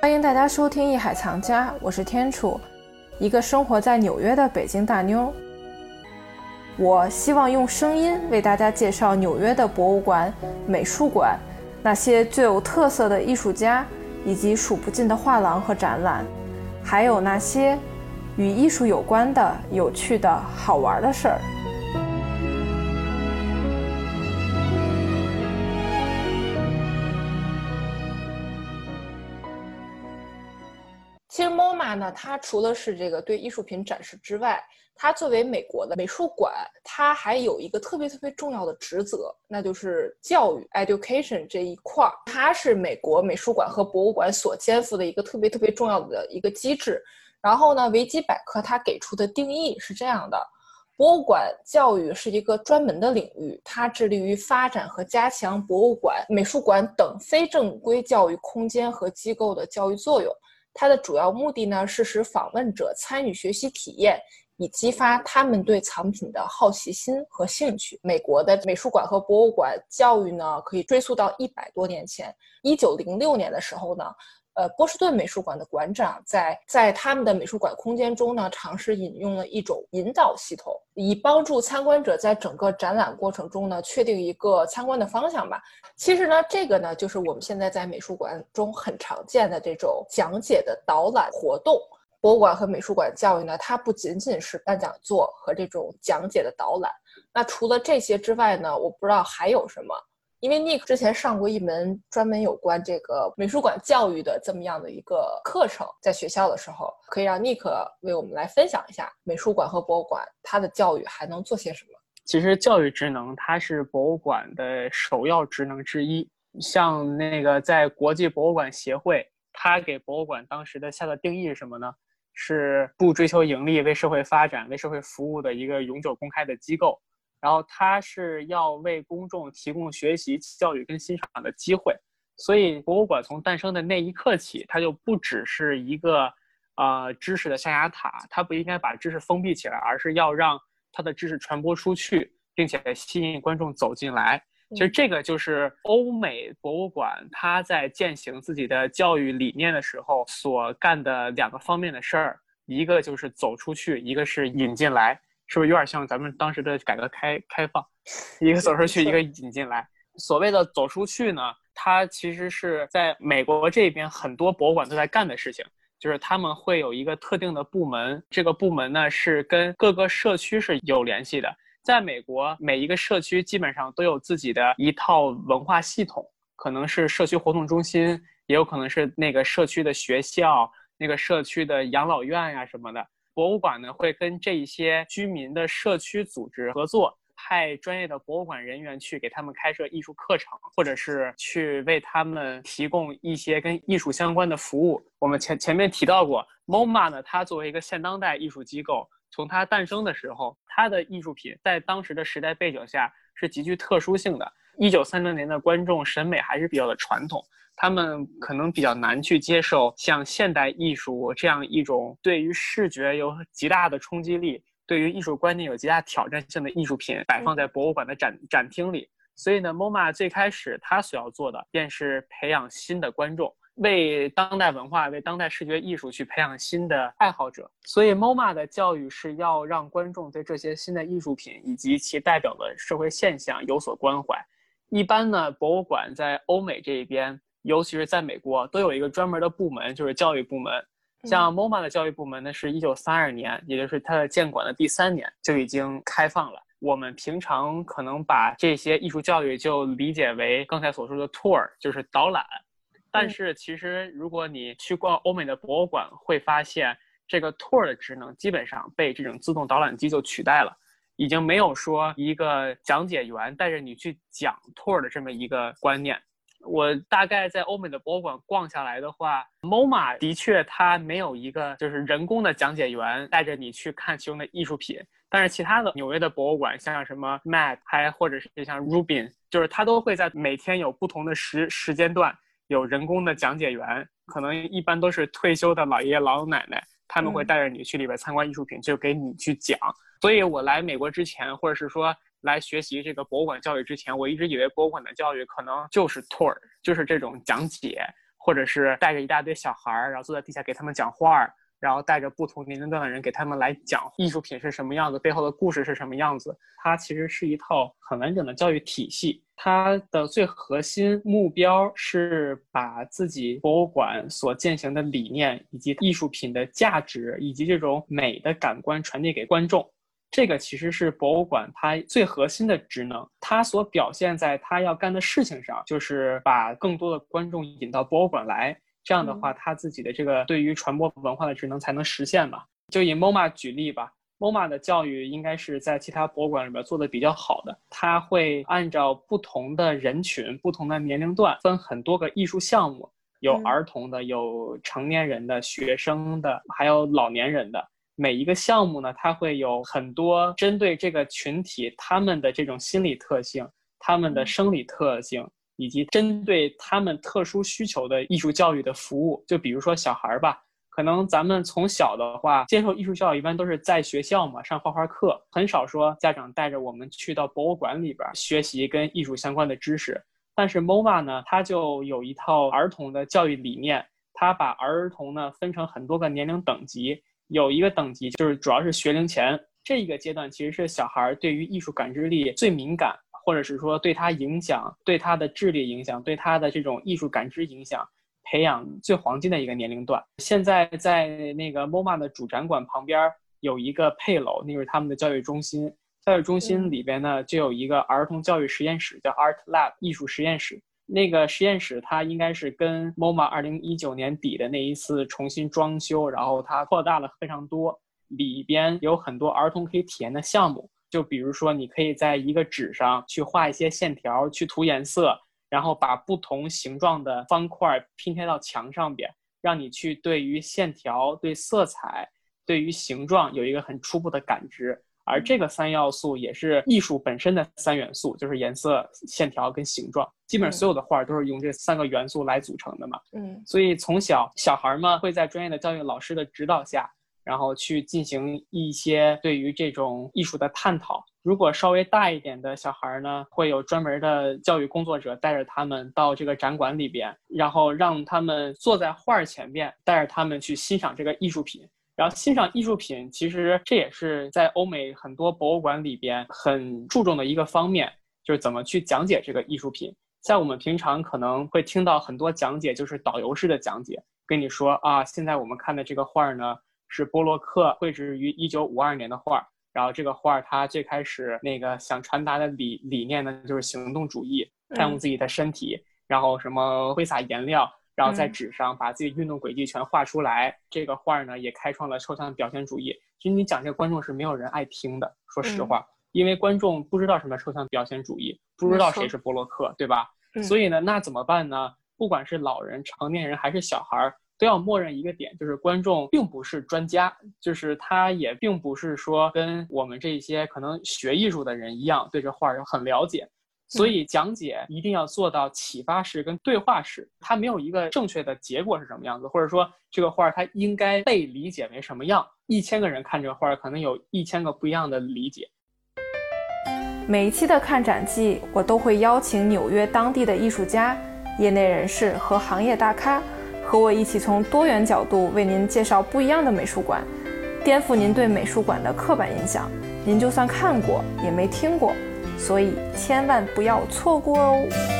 欢迎大家收听《艺海藏家》，我是天楚，一个生活在纽约的北京大妞。我希望用声音为大家介绍纽约的博物馆、美术馆，那些最有特色的艺术家，以及数不尽的画廊和展览，还有那些与艺术有关的有趣的好玩的事儿。其实 MoMA 呢，它除了是这个对艺术品展示之外，它作为美国的美术馆，它还有一个特别特别重要的职责，那就是教育 （education） 这一块儿。它是美国美术馆和博物馆所肩负的一个特别特别重要的一个机制。然后呢，维基百科它给出的定义是这样的：博物馆教育是一个专门的领域，它致力于发展和加强博物馆、美术馆等非正规教育空间和机构的教育作用。它的主要目的呢，是使访问者参与学习体验，以激发他们对藏品的好奇心和兴趣。美国的美术馆和博物馆教育呢，可以追溯到一百多年前，一九零六年的时候呢。呃，波士顿美术馆的馆长在在他们的美术馆空间中呢，尝试引用了一种引导系统，以帮助参观者在整个展览过程中呢，确定一个参观的方向吧。其实呢，这个呢，就是我们现在在美术馆中很常见的这种讲解的导览活动。博物馆和美术馆教育呢，它不仅仅是办讲座和这种讲解的导览。那除了这些之外呢，我不知道还有什么。因为 Nick 之前上过一门专门有关这个美术馆教育的这么样的一个课程，在学校的时候，可以让 Nick 为我们来分享一下美术馆和博物馆它的教育还能做些什么。其实教育职能它是博物馆的首要职能之一。像那个在国际博物馆协会，它给博物馆当时的下的定义是什么呢？是不追求盈利、为社会发展、为社会服务的一个永久公开的机构。然后它是要为公众提供学习、教育跟欣赏的机会，所以博物馆从诞生的那一刻起，它就不只是一个，呃，知识的象牙塔，它不应该把知识封闭起来，而是要让它的知识传播出去，并且吸引观众走进来。其实这个就是欧美博物馆它在践行自己的教育理念的时候所干的两个方面的事儿，一个就是走出去，一个是引进来。是不是有点像咱们当时的改革开开放，一个走出去，一个引进来。所谓的走出去呢，它其实是在美国这边很多博物馆都在干的事情，就是他们会有一个特定的部门，这个部门呢是跟各个社区是有联系的。在美国，每一个社区基本上都有自己的一套文化系统，可能是社区活动中心，也有可能是那个社区的学校、那个社区的养老院呀什么的。博物馆呢会跟这一些居民的社区组织合作，派专业的博物馆人员去给他们开设艺术课程，或者是去为他们提供一些跟艺术相关的服务。我们前前面提到过，MoMA 呢，它作为一个现当代艺术机构，从它诞生的时候，它的艺术品在当时的时代背景下是极具特殊性的。一九三零年的观众审美还是比较的传统。他们可能比较难去接受像现代艺术这样一种对于视觉有极大的冲击力、对于艺术观念有极大挑战性的艺术品摆放在博物馆的展展厅里。所以呢，MoMA 最开始他所要做的便是培养新的观众，为当代文化、为当代视觉艺术去培养新的爱好者。所以，MoMA 的教育是要让观众对这些新的艺术品以及其代表的社会现象有所关怀。一般呢，博物馆在欧美这一边。尤其是在美国，都有一个专门的部门，就是教育部门。像 MoMA 的教育部门呢，是一九三二年，也就是它的建馆的第三年就已经开放了。我们平常可能把这些艺术教育就理解为刚才所说的 tour，就是导览。但是其实，如果你去逛欧美的博物馆，会发现这个 tour 的职能基本上被这种自动导览机就取代了，已经没有说一个讲解员带着你去讲 tour 的这么一个观念。我大概在欧美的博物馆逛下来的话，MoMA 的确它没有一个就是人工的讲解员带着你去看其中的艺术品，但是其他的纽约的博物馆，像什么 Met，还或者是像 Rubin，就是它都会在每天有不同的时时间段有人工的讲解员，可能一般都是退休的老爷爷老奶奶，他们会带着你去里边参观艺术品，就给你去讲。所以我来美国之前，或者是说。来学习这个博物馆教育之前，我一直以为博物馆的教育可能就是 tour，就是这种讲解，或者是带着一大堆小孩儿，然后坐在地下给他们讲话儿。然后带着不同年龄段的人给他们来讲艺术品是什么样子，背后的故事是什么样子。它其实是一套很完整的教育体系。它的最核心目标是把自己博物馆所践行的理念，以及艺术品的价值，以及这种美的感官传递给观众。这个其实是博物馆它最核心的职能。它所表现在它要干的事情上，就是把更多的观众引到博物馆来。这样的话，它自己的这个对于传播文化的职能才能实现嘛？就以 MoMA 举例吧，MoMA 的教育应该是在其他博物馆里边做的比较好的。它会按照不同的人群、不同的年龄段，分很多个艺术项目，有儿童的，有成年人的、学生的，还有老年人的。每一个项目呢，它会有很多针对这个群体他们的这种心理特性、他们的生理特性。以及针对他们特殊需求的艺术教育的服务，就比如说小孩儿吧，可能咱们从小的话接受艺术教育一般都是在学校嘛，上画画课，很少说家长带着我们去到博物馆里边学习跟艺术相关的知识。但是 MOMA 呢，它就有一套儿童的教育理念，它把儿童呢分成很多个年龄等级，有一个等级就是主要是学龄前这一个阶段，其实是小孩对于艺术感知力最敏感。或者是说对他影响、对他的智力影响、对他的这种艺术感知影响，培养最黄金的一个年龄段。现在在那个 MoMA 的主展馆旁边有一个配楼，那是他们的教育中心。教育中心里边呢，就有一个儿童教育实验室，叫 Art Lab 艺术实验室。那个实验室它应该是跟 MoMA 2019年底的那一次重新装修，然后它扩大了非常多，里边有很多儿童可以体验的项目。就比如说，你可以在一个纸上去画一些线条，去涂颜色，然后把不同形状的方块拼贴到墙上边，让你去对于线条、对色彩、对于形状有一个很初步的感知。而这个三要素也是艺术本身的三元素，就是颜色、线条跟形状。基本上所有的画都是用这三个元素来组成的嘛。嗯，所以从小小孩们会在专业的教育老师的指导下。然后去进行一些对于这种艺术的探讨。如果稍微大一点的小孩呢，会有专门的教育工作者带着他们到这个展馆里边，然后让他们坐在画儿前面，带着他们去欣赏这个艺术品。然后欣赏艺术品，其实这也是在欧美很多博物馆里边很注重的一个方面，就是怎么去讲解这个艺术品。在我们平常可能会听到很多讲解，就是导游式的讲解，跟你说啊，现在我们看的这个画呢。是波洛克绘制于一九五二年的画，然后这个画它最开始那个想传达的理理念呢，就是行动主义，他用自己的身体，然后什么挥洒颜料，然后在纸上把自己运动轨迹全画出来。这个画呢，也开创了抽象表现主义。其实你讲这个观众是没有人爱听的，说实话，因为观众不知道什么抽象表现主义，不知道谁是波洛克，对吧？所以呢，那怎么办呢？不管是老人、成年人还是小孩儿。都要默认一个点，就是观众并不是专家，就是他也并不是说跟我们这些可能学艺术的人一样对这画儿很了解，所以讲解一定要做到启发式跟对话式，它没有一个正确的结果是什么样子，或者说这个画儿它应该被理解为什么样，一千个人看这个画儿，可能有一千个不一样的理解。每一期的看展季，我都会邀请纽约当地的艺术家、业内人士和行业大咖。和我一起从多元角度为您介绍不一样的美术馆，颠覆您对美术馆的刻板印象。您就算看过也没听过，所以千万不要错过哦。